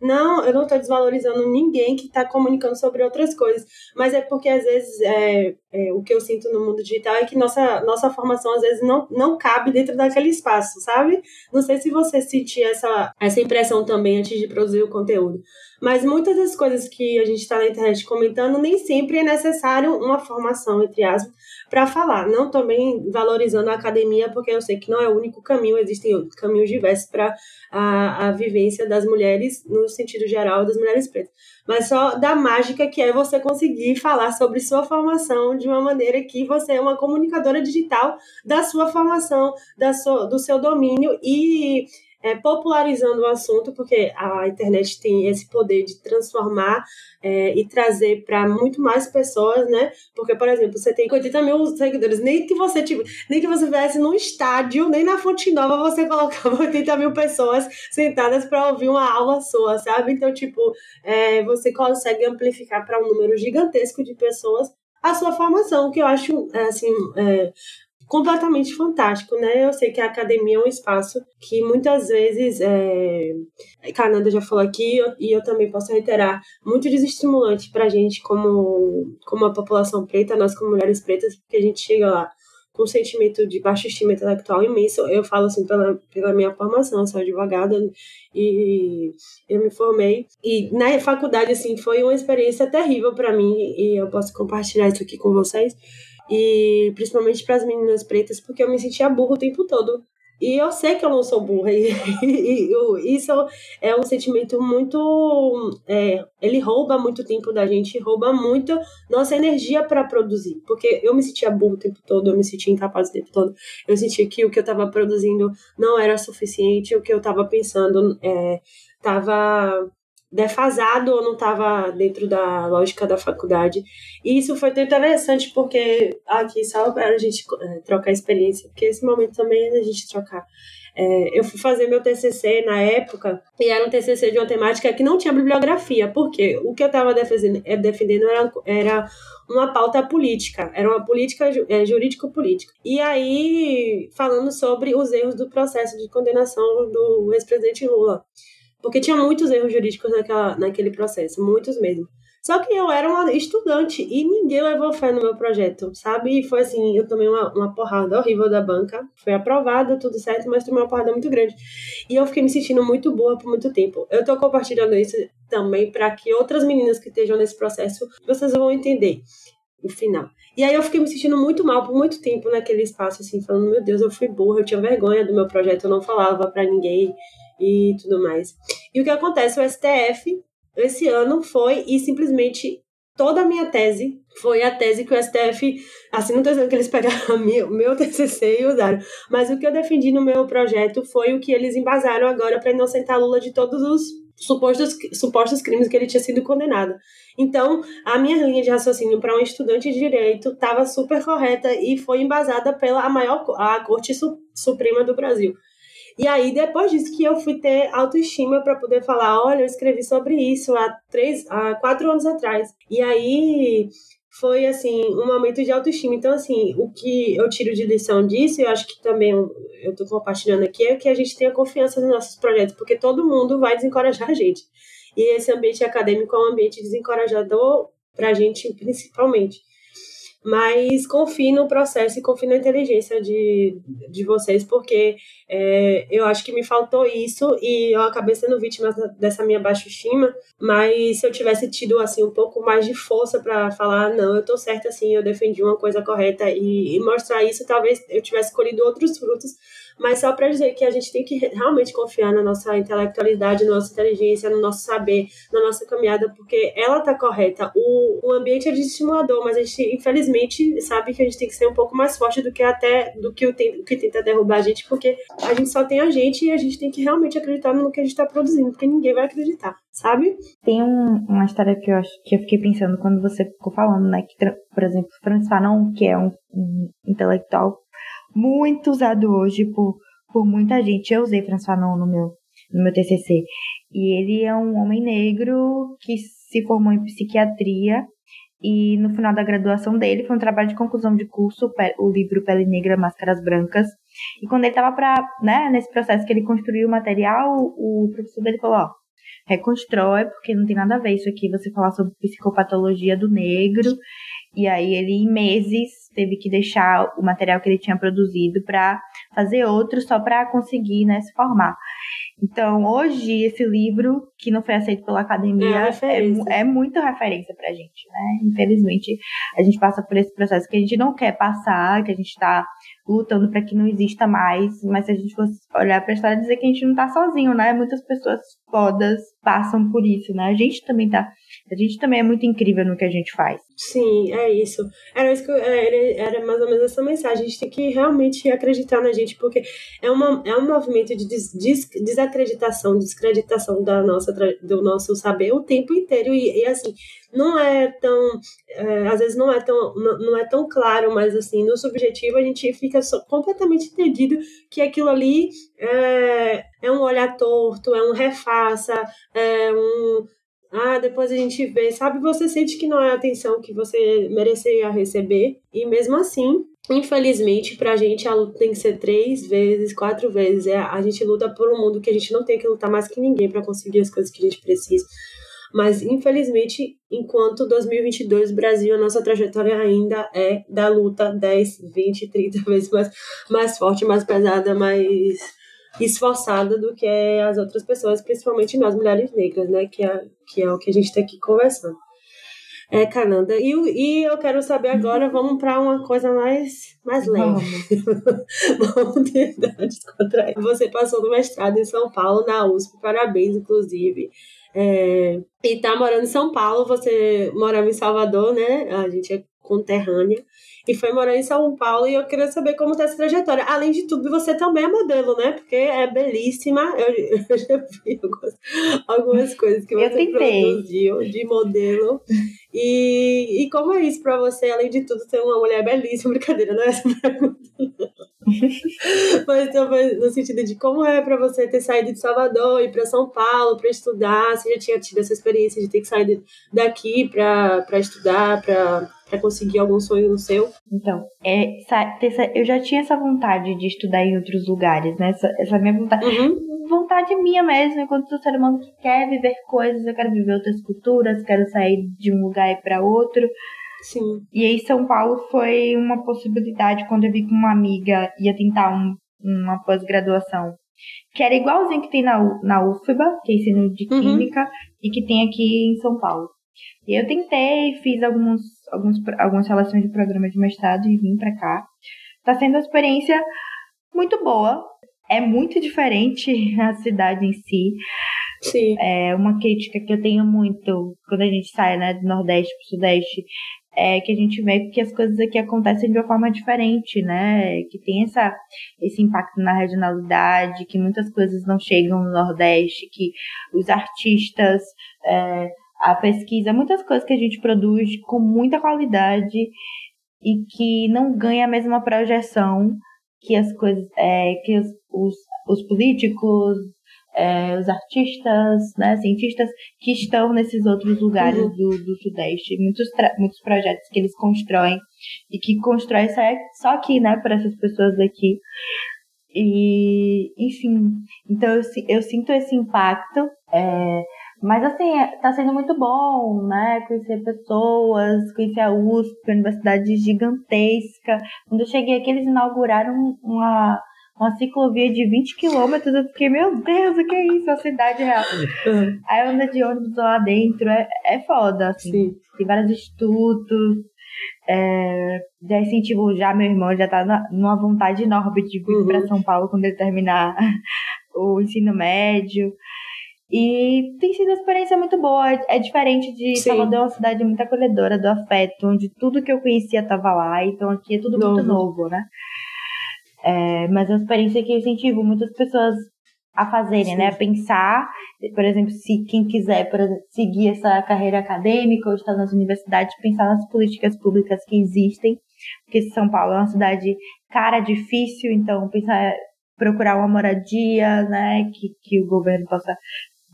não, eu não estou desvalorizando ninguém que está comunicando sobre outras coisas, mas é porque às vezes é, é, o que eu sinto no mundo digital é que nossa, nossa formação às vezes não, não cabe dentro daquele espaço, sabe? Não sei se você sentia essa, essa impressão também antes de produzir o conteúdo. Mas muitas das coisas que a gente está na internet comentando, nem sempre é necessário uma formação, entre aspas, para falar. Não também valorizando a academia, porque eu sei que não é o único caminho, existem caminhos diversos para a, a vivência das mulheres, no sentido geral, das mulheres pretas. Mas só da mágica que é você conseguir falar sobre sua formação de uma maneira que você é uma comunicadora digital da sua formação, da sua, do seu domínio e é, popularizando o assunto, porque a internet tem esse poder de transformar é, e trazer para muito mais pessoas, né? Porque, por exemplo, você tem 80 mil seguidores, nem que você tipo, nem que você viesse num estádio, nem na Fonte Nova você colocava 80 mil pessoas sentadas para ouvir uma aula sua, sabe? Então, tipo, é, você consegue amplificar para um número gigantesco de pessoas a sua formação, que eu acho, assim, é, completamente fantástico, né? Eu sei que a academia é um espaço que muitas vezes, é... Cananda já falou aqui, e eu também posso reiterar, muito desestimulante para a gente como, como a população preta, nós como mulheres pretas, porque a gente chega lá com um sentimento de baixa estima intelectual imenso. Eu falo assim pela, pela minha formação, eu sou advogada e eu me formei. E na faculdade, assim, foi uma experiência terrível para mim e eu posso compartilhar isso aqui com vocês e principalmente para as meninas pretas, porque eu me sentia burro o tempo todo. E eu sei que eu não sou burra. E, e, e isso é um sentimento muito. É, ele rouba muito tempo da gente, rouba muito nossa energia para produzir. Porque eu me sentia burro o tempo todo, eu me sentia incapaz o tempo todo. Eu sentia que o que eu estava produzindo não era suficiente, o que eu estava pensando estava é, defasado ou não estava dentro da lógica da faculdade. E isso foi tão interessante porque aqui só para a gente é, trocar experiência, porque esse momento também é a gente trocar. É, eu fui fazer meu TCC na época e era um TCC de uma temática que não tinha bibliografia, porque o que eu estava defendendo, é, defendendo era, era uma pauta política, era uma política é, jurídico-política. E aí, falando sobre os erros do processo de condenação do ex-presidente Lula. Porque tinha muitos erros jurídicos naquela, naquele processo, muitos mesmo. Só que eu era uma estudante e ninguém levou fé no meu projeto, sabe? E foi assim, eu tomei uma, uma porrada horrível da banca. Foi aprovada, tudo certo, mas tomei uma porrada muito grande. E eu fiquei me sentindo muito boa por muito tempo. Eu tô compartilhando isso também para que outras meninas que estejam nesse processo, vocês vão entender o final. E aí eu fiquei me sentindo muito mal por muito tempo naquele espaço, assim, falando, meu Deus, eu fui burra, eu tinha vergonha do meu projeto, eu não falava para ninguém e tudo mais. E o que acontece? O STF, esse ano, foi e simplesmente toda a minha tese foi a tese que o STF, assim, não estou dizendo que eles pegaram o meu TCC e usaram, mas o que eu defendi no meu projeto foi o que eles embasaram agora para inocentar Lula de todos os supostos, supostos crimes que ele tinha sido condenado. Então, a minha linha de raciocínio para um estudante de direito estava super correta e foi embasada pela maior a Corte Suprema do Brasil. E aí, depois disso, que eu fui ter autoestima para poder falar: olha, eu escrevi sobre isso há, três, há quatro anos atrás. E aí foi assim um momento de autoestima. Então, assim, o que eu tiro de lição disso, eu acho que também eu estou compartilhando aqui, é que a gente tenha confiança nos nossos projetos, porque todo mundo vai desencorajar a gente. E esse ambiente acadêmico é um ambiente desencorajador para a gente, principalmente mas confie no processo e confie na inteligência de, de vocês, porque é, eu acho que me faltou isso e eu acabei sendo vítima dessa minha baixa estima, mas se eu tivesse tido assim um pouco mais de força para falar, não, eu tô certa assim, eu defendi uma coisa correta e, e mostrar isso, talvez eu tivesse colhido outros frutos mas só para dizer que a gente tem que realmente confiar na nossa intelectualidade, na nossa inteligência, no nosso saber, na nossa caminhada, porque ela tá correta. O, o ambiente é estimulador, mas a gente, infelizmente, sabe que a gente tem que ser um pouco mais forte do que até do que o, o que tenta derrubar a gente, porque a gente só tem a gente e a gente tem que realmente acreditar no que a gente está produzindo, porque ninguém vai acreditar, sabe? Tem um, uma história que eu acho que eu fiquei pensando quando você ficou falando, né? Que, por exemplo, Francis Fanon, que é um, um intelectual muito usado hoje por, por muita gente. Eu usei François Fanon no meu, no meu TCC. E ele é um homem negro que se formou em psiquiatria e no final da graduação dele foi um trabalho de conclusão de curso, o livro Pele Negra, Máscaras Brancas. E quando ele estava para, né, nesse processo que ele construiu o material, o professor dele falou, ó, reconstrói, porque não tem nada a ver isso aqui, você falar sobre psicopatologia do negro e aí ele, em meses, teve que deixar o material que ele tinha produzido para fazer outro só para conseguir né, se formar. Então, hoje, esse livro, que não foi aceito pela academia, é, é, é muito referência pra gente, né? Infelizmente, a gente passa por esse processo que a gente não quer passar, que a gente está lutando para que não exista mais, mas se a gente fosse olhar para a história, dizer que a gente não está sozinho, né? Muitas pessoas fodas passam por isso, né? A gente também tá a gente também é muito incrível no que a gente faz. Sim, é isso. Era isso que eu, era, era mais ou menos essa mensagem. A gente tem que realmente acreditar na gente, porque é, uma, é um movimento de des, des, desacreditação, descreditação da nossa, do nosso saber o tempo inteiro. E, e assim, não é tão. É, às vezes não é tão, não, não, é tão claro, mas assim, no subjetivo a gente fica completamente entendido que aquilo ali é, é um olhar torto, é um refaça, é um ah, depois a gente vê, sabe? Você sente que não é a atenção que você mereceria receber, e mesmo assim, infelizmente, pra gente a luta tem que ser três vezes, quatro vezes. É, a gente luta por um mundo que a gente não tem que lutar mais que ninguém para conseguir as coisas que a gente precisa. Mas, infelizmente, enquanto 2022, Brasil, a nossa trajetória ainda é da luta 10, 20, 30 vezes mais, mais forte, mais pesada, mais esforçada do que as outras pessoas, principalmente nós mulheres negras, né? Que é, que é o que a gente está aqui conversando. É, Cananda. E, e eu quero saber agora, vamos para uma coisa mais, mais leve. Vamos tentar descontrair. Você passou no mestrado em São Paulo, na USP, parabéns, inclusive. É, e tá morando em São Paulo, você morava em Salvador, né? A gente é conterrânea e foi morar em São Paulo e eu queria saber como tá essa trajetória. Além de tudo, você também é modelo, né? Porque é belíssima. Eu, eu já vi algumas, algumas coisas que você produziu de modelo. E, e como é isso para você, além de tudo, ser uma mulher belíssima? Brincadeira, não é essa pergunta. Mas no sentido de como é para você ter saído de Salvador e para São Paulo para estudar. Você já tinha tido essa experiência de ter que sair daqui para estudar, para para conseguir algum sonho no seu? Então, é, essa, eu já tinha essa vontade de estudar em outros lugares, né? Essa, essa minha vontade. Uhum. Vontade minha mesmo, enquanto sou ser humano que quer viver coisas, eu quero viver outras culturas, quero sair de um lugar e para outro. Sim. E aí São Paulo foi uma possibilidade quando eu vi que uma amiga ia tentar um, uma pós-graduação que era igualzinho que tem na, na UFBA, que é ensino de uhum. química, uhum. e que tem aqui em São Paulo. E eu tentei, fiz alguns, alguns, algumas relações de programa de mestrado e vim para cá. Tá sendo uma experiência muito boa. É muito diferente a cidade em si. Sim. É uma crítica que eu tenho muito quando a gente sai né, do Nordeste para o Sudeste é que a gente vê que as coisas aqui acontecem de uma forma diferente, né? Que tem essa, esse impacto na regionalidade, que muitas coisas não chegam no Nordeste, que os artistas, é, a pesquisa, muitas coisas que a gente produz com muita qualidade e que não ganha a mesma projeção que as coisas, é, que os, os, os políticos, é, os artistas, né, cientistas que estão nesses outros lugares uhum. do, do Sudeste. Muitos, muitos projetos que eles constroem e que constroem só, só aqui, né, para essas pessoas daqui. E, enfim, então eu, eu sinto esse impacto. É, mas assim, é, tá sendo muito bom, né? Conhecer pessoas, conhecer a USP, a universidade gigantesca. Quando eu cheguei aqui, eles inauguraram uma, uma ciclovia de 20 quilômetros. Eu fiquei, meu Deus, o que é isso? A cidade real. Aí anda de ônibus lá dentro, é, é foda, assim. Sim. Tem vários institutos. É, já incentivo, já meu irmão já tá na, numa vontade enorme de vir uhum. para São Paulo quando ele terminar o ensino médio. E tem sido uma experiência muito boa. É diferente de Sim. Salvador, é uma cidade muito acolhedora do afeto, onde tudo que eu conhecia estava lá. Então aqui é tudo novo. muito novo, né? É, mas é uma experiência que eu incentivo muitas pessoas a fazerem, Sim. né? A pensar, por exemplo, se quem quiser por exemplo, seguir essa carreira acadêmica ou estar nas universidades, pensar nas políticas públicas que existem, porque São Paulo é uma cidade cara, difícil, então pensar procurar uma moradia, né, que, que o governo possa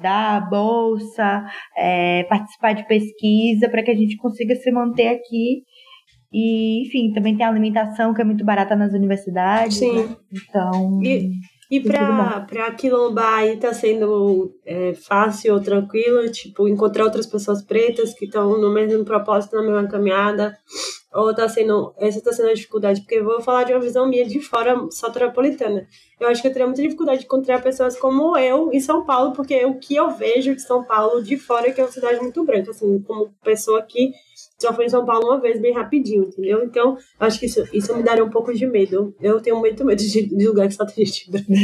dar bolsa, é, participar de pesquisa para que a gente consiga se manter aqui e, enfim, também tem a alimentação que é muito barata nas universidades. Sim. Né? Então. E, e para quilombar aí tá sendo é, fácil ou tranquilo? Tipo, encontrar outras pessoas pretas que estão no mesmo propósito, na mesma caminhada? Ou tá sendo. Essa tá sendo a dificuldade? Porque eu vou falar de uma visão minha de fora soteropolitana. Eu acho que eu teria muita dificuldade de encontrar pessoas como eu em São Paulo, porque o que eu vejo de São Paulo de fora é que é uma cidade muito branca, assim, como pessoa que só foi em São Paulo uma vez, bem rapidinho, entendeu? Então, acho que isso, isso me daria um pouco de medo. Eu tenho muito medo de, de lugar que só tem gente branca.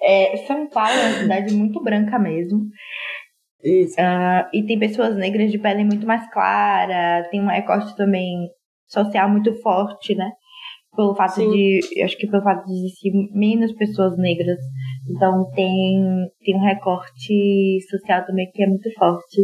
É, São Paulo é uma cidade muito branca mesmo. Uh, e tem pessoas negras de pele muito mais clara, tem um recorte também social muito forte, né? Pelo fato Sim. de. Acho que pelo fato de existir menos pessoas negras. Então tem, tem um recorte social também que é muito forte.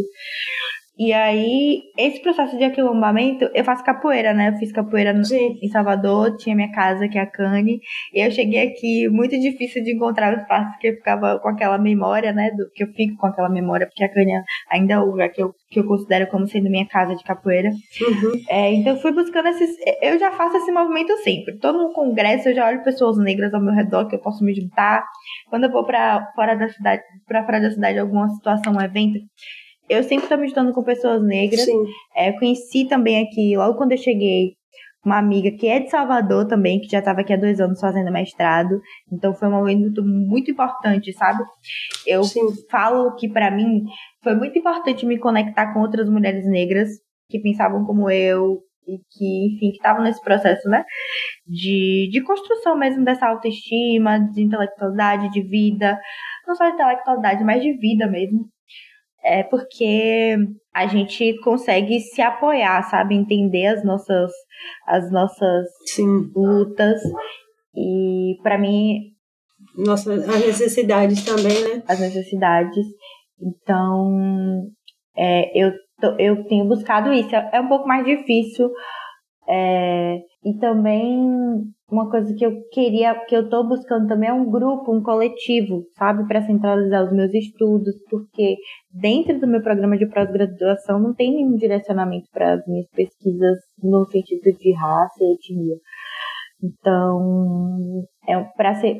E aí, esse processo de aquilombamento, eu faço capoeira, né? Eu fiz capoeira no, em Salvador, tinha minha casa, que é a Cane. E eu cheguei aqui, muito difícil de encontrar o espaço, porque eu ficava com aquela memória, né? Do, que eu fico com aquela memória, porque a Cane ainda é o lugar que eu, que eu considero como sendo minha casa de capoeira. Uhum. É, então, eu fui buscando esses. Eu já faço esse movimento sempre. Todo no congresso, eu já olho pessoas negras ao meu redor que eu posso me juntar. Quando eu vou para fora da cidade, para fora da cidade, alguma situação, um evento eu sempre estou me juntando com pessoas negras. Sim. É, conheci também aqui, logo quando eu cheguei, uma amiga que é de Salvador também, que já estava aqui há dois anos fazendo mestrado. Então foi um momento muito importante, sabe? Eu Sim. falo que para mim foi muito importante me conectar com outras mulheres negras que pensavam como eu e que, enfim, que estavam nesse processo, né? De, de construção mesmo dessa autoestima, de intelectualidade, de vida. Não só de intelectualidade, mas de vida mesmo. É porque a gente consegue se apoiar, sabe? Entender as nossas, as nossas Sim. lutas. E para mim. Nossa, as necessidades também, né? As necessidades. Então, é, eu, eu tenho buscado isso. É um pouco mais difícil. É, e também uma coisa que eu queria, que eu tô buscando também é um grupo, um coletivo, sabe, para centralizar os meus estudos, porque dentro do meu programa de pós-graduação não tem nenhum direcionamento para as minhas pesquisas no sentido de raça e etnia. Então, é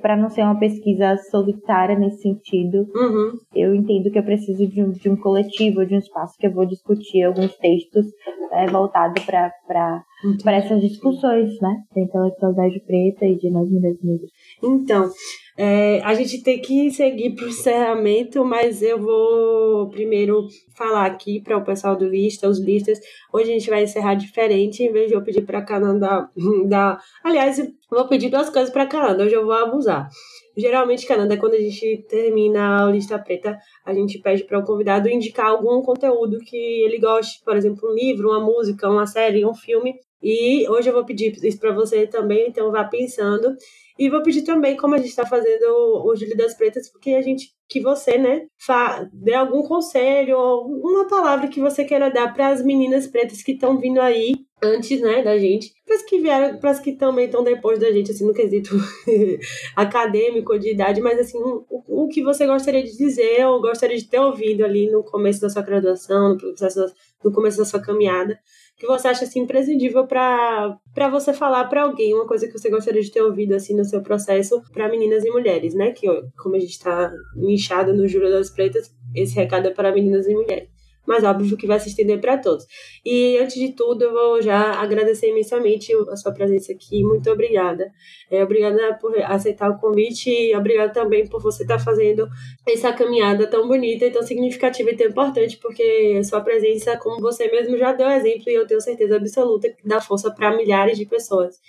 para não ser uma pesquisa solitária nesse sentido, uhum. eu entendo que eu preciso de um, de um coletivo, de um espaço que eu vou discutir alguns textos é, voltados para essas discussões, né? Da intelectualidade preta e de nós mulheres negras. Então, é, a gente tem que seguir para o encerramento, mas eu vou primeiro falar aqui para o pessoal do Lista, os listas. Hoje a gente vai encerrar diferente, em vez de eu pedir para a Canan dar. Aliás, vou pedir duas coisas para a Canan, hoje eu vou abusar. Geralmente, Cananda, quando a gente termina a lista preta, a gente pede para o convidado indicar algum conteúdo que ele goste, por exemplo, um livro, uma música, uma série, um filme. E hoje eu vou pedir isso para você também, então vá pensando. E vou pedir também, como a gente está fazendo o Júlio das Pretas, porque a gente, que você, né, dê algum conselho ou uma palavra que você queira dar para as meninas pretas que estão vindo aí antes, né, da gente, para as que vieram, para as que também estão depois da gente, assim, no quesito acadêmico de idade, mas assim, o, o que você gostaria de dizer ou gostaria de ter ouvido ali no começo da sua graduação, no processo, no começo da sua caminhada, que você acha assim imprescindível para você falar para alguém, uma coisa que você gostaria de ter ouvido assim no seu processo para meninas e mulheres, né? Que como a gente está nichado no Júlio das Pretas, esse recado é para meninas e mulheres mas óbvio que vai se estender para todos. E antes de tudo, eu vou já agradecer imensamente a sua presença aqui. Muito obrigada. É, obrigada por aceitar o convite e obrigada também por você estar fazendo essa caminhada tão bonita e tão significativa e tão importante, porque sua presença, como você mesmo já deu exemplo, e eu tenho certeza absoluta que dá força para milhares de pessoas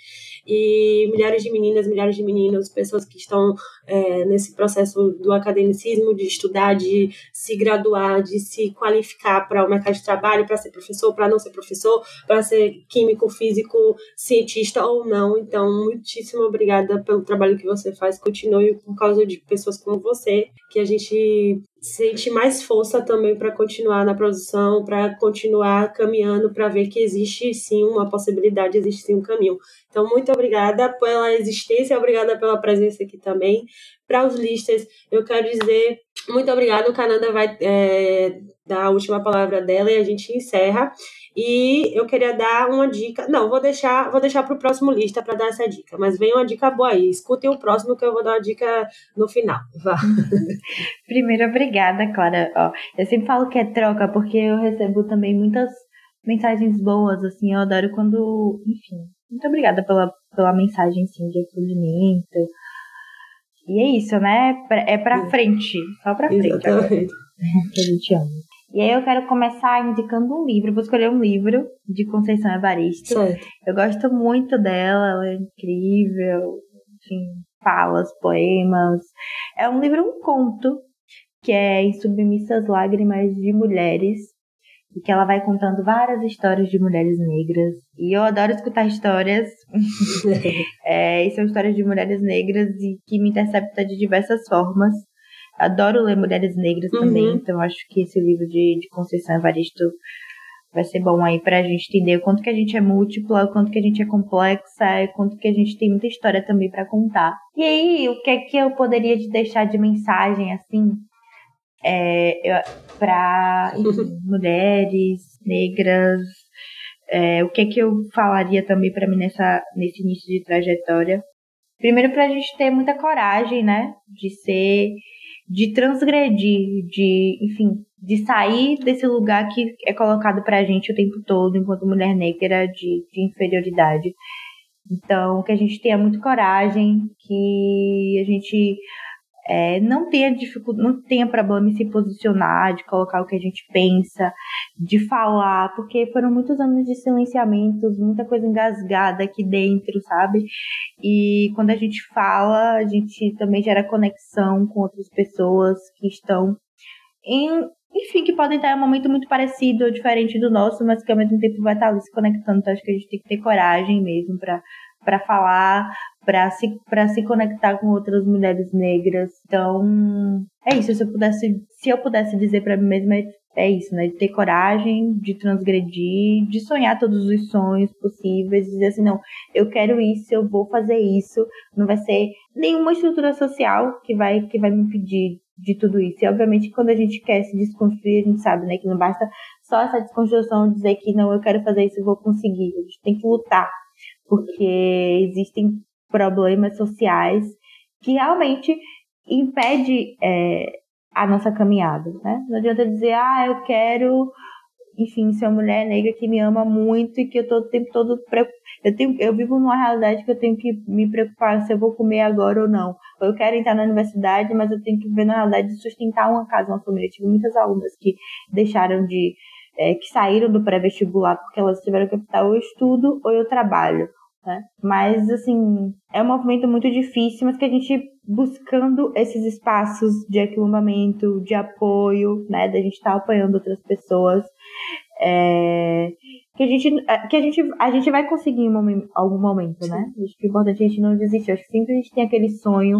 e milhares de meninas, milhares de meninos, pessoas que estão é, nesse processo do academicismo, de estudar, de se graduar, de se qualificar para o mercado de trabalho, para ser professor, para não ser professor, para ser químico, físico, cientista ou não. Então, muitíssimo obrigada pelo trabalho que você faz. Continue por causa de pessoas como você, que a gente sente mais força também para continuar na produção, para continuar caminhando, para ver que existe sim uma possibilidade, existe sim um caminho. Então, muito obrigada pela existência, obrigada pela presença aqui também. Para os listas, eu quero dizer muito obrigada. O Cananda vai é, dar a última palavra dela e a gente encerra. E eu queria dar uma dica. Não, vou deixar, vou deixar para o próximo lista para dar essa dica. Mas vem uma dica boa aí. Escutem o próximo que eu vou dar uma dica no final. Vá. Primeiro, obrigada, Clara. Ó, eu sempre falo que é troca porque eu recebo também muitas mensagens boas, assim. Eu adoro quando, enfim. Muito obrigada pela, pela mensagem, sim, de acolhimento. E é isso, né? É pra frente. Só pra frente Exatamente. agora. que a gente ama. E aí eu quero começar indicando um livro. vou escolher um livro de Conceição Evaristo. Certo. Eu gosto muito dela, ela é incrível. Enfim, falas, poemas. É um livro, um conto, que é Em Submissas Lágrimas de Mulheres. E que ela vai contando várias histórias de mulheres negras. E eu adoro escutar histórias. é, e são histórias de mulheres negras e que me interceptam de diversas formas. Adoro ler Mulheres Negras uhum. também, então acho que esse livro de, de Conceição Evaristo vai ser bom aí pra gente entender o quanto que a gente é múltipla, o quanto que a gente é complexa, o quanto que a gente tem muita história também para contar. E aí, o que é que eu poderia te deixar de mensagem, assim, é, para mulheres negras, é, o que é que eu falaria também para mim nessa, nesse início de trajetória? Primeiro, para a gente ter muita coragem, né, de ser de transgredir, de, enfim, de sair desse lugar que é colocado pra gente o tempo todo, enquanto mulher negra, de, de inferioridade. Então, que a gente tenha muito coragem, que a gente é, não tenha dificuldade, não tenha problema em se posicionar, de colocar o que a gente pensa, de falar, porque foram muitos anos de silenciamentos, muita coisa engasgada aqui dentro, sabe? E quando a gente fala, a gente também gera conexão com outras pessoas que estão em enfim, que podem estar em um momento muito parecido ou diferente do nosso, mas que ao mesmo tempo vai estar ali se conectando. Então acho que a gente tem que ter coragem mesmo para para falar, para se, para se conectar com outras mulheres negras. Então, é isso. Se eu pudesse, se eu pudesse dizer para mim mesma, é, é isso, né? De ter coragem, de transgredir, de sonhar todos os sonhos possíveis, dizer assim, não, eu quero isso, eu vou fazer isso. Não vai ser nenhuma estrutura social que vai, que vai me impedir de tudo isso. E obviamente quando a gente quer se desconstruir, a gente sabe, né, que não basta só essa desconstrução dizer que não, eu quero fazer isso, eu vou conseguir. A gente tem que lutar, porque existem problemas sociais que realmente impede é, a nossa caminhada, né? Não adianta dizer, ah, eu quero enfim, ser uma mulher negra que me ama muito e que eu tô o tempo todo eu tenho eu vivo numa realidade que eu tenho que me preocupar se eu vou comer agora ou não. Ou eu quero entrar na universidade, mas eu tenho que ver na realidade de sustentar uma casa, uma família. Eu tive muitas alunas que deixaram de é, que saíram do pré-vestibular porque elas tiveram que optar ou eu estudo ou eu trabalho. Né? Mas, assim, é um movimento muito difícil, mas que a gente buscando esses espaços de aquilombamento, de apoio, né? Da gente estar tá apoiando outras pessoas. É, que a gente, que a gente, a gente vai conseguir em um algum momento, né? Acho que é importante a gente não desistir. Acho que sempre a gente tem aquele sonho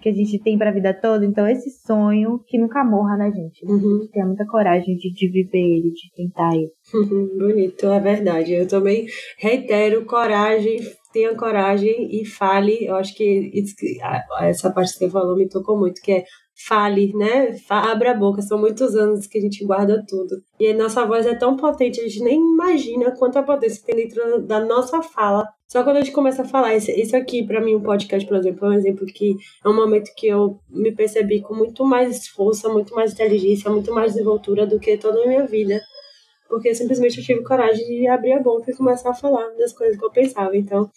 que a gente tem para a vida toda. Então, esse sonho que nunca morra na gente. Né? Uhum. A gente tenha muita coragem de, de viver ele, de tentar ele. Uhum, bonito, é verdade. Eu também reitero coragem, tenha coragem e fale. Eu acho que essa parte que você falou me tocou muito, que é fale, né? Abra a boca. São muitos anos que a gente guarda tudo. E a nossa voz é tão potente, a gente nem imagina quanta potência tem dentro da nossa fala. Só quando a gente começa a falar, isso aqui, para mim, um podcast, por exemplo, é um exemplo que é um momento que eu me percebi com muito mais força, muito mais inteligência, muito mais desenvoltura do que toda a minha vida. Porque simplesmente eu tive coragem de abrir a boca e começar a falar das coisas que eu pensava. Então,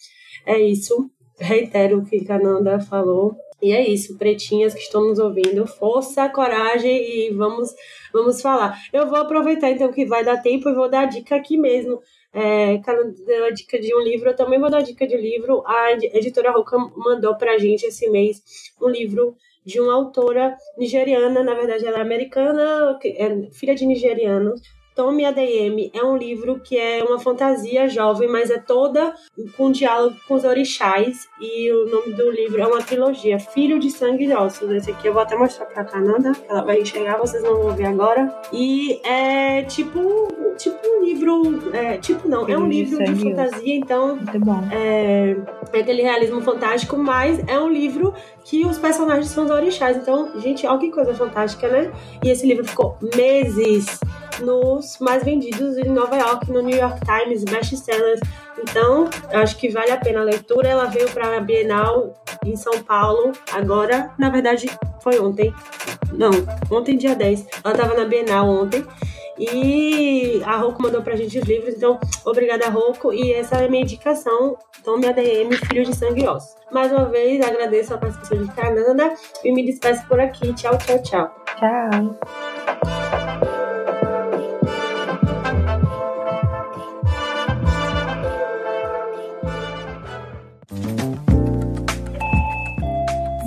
é isso. Reitero o que a falou. E é isso, pretinhas que estão nos ouvindo, força, coragem e vamos, vamos falar. Eu vou aproveitar então que vai dar tempo e vou dar a dica aqui mesmo. É, Carol deu a dica de um livro, eu também vou dar a dica de livro. A editora Roca mandou pra gente esse mês um livro de uma autora nigeriana, na verdade ela é americana, é filha de nigerianos, Tome ADM é um livro que é uma fantasia jovem, mas é toda com diálogo com os orixás. E o nome do livro é uma trilogia, Filho de Sangue e Ossos. Esse aqui eu vou até mostrar pra Cananda, que ela vai enxergar, vocês não vão ver agora. E é tipo, tipo um livro. É, tipo não, Filho é um livro de, de fantasia, então. Muito bom. É, é aquele realismo fantástico, mas é um livro que os personagens são os orixás. Então, gente, olha que coisa fantástica, né? E esse livro ficou meses nos mais vendidos em Nova York, no New York Times, best-sellers. Então, eu acho que vale a pena a leitura. Ela veio para a Bienal em São Paulo, agora, na verdade, foi ontem. Não, ontem, dia 10. Ela estava na Bienal ontem. E a Rocco mandou pra gente os livros, então obrigada, Rocco. E essa é a minha indicação. Tome ADM, Filho de Sangue e Osso. Mais uma vez, agradeço a participação de Cananda e me despeço por aqui. Tchau, tchau, tchau. Tchau.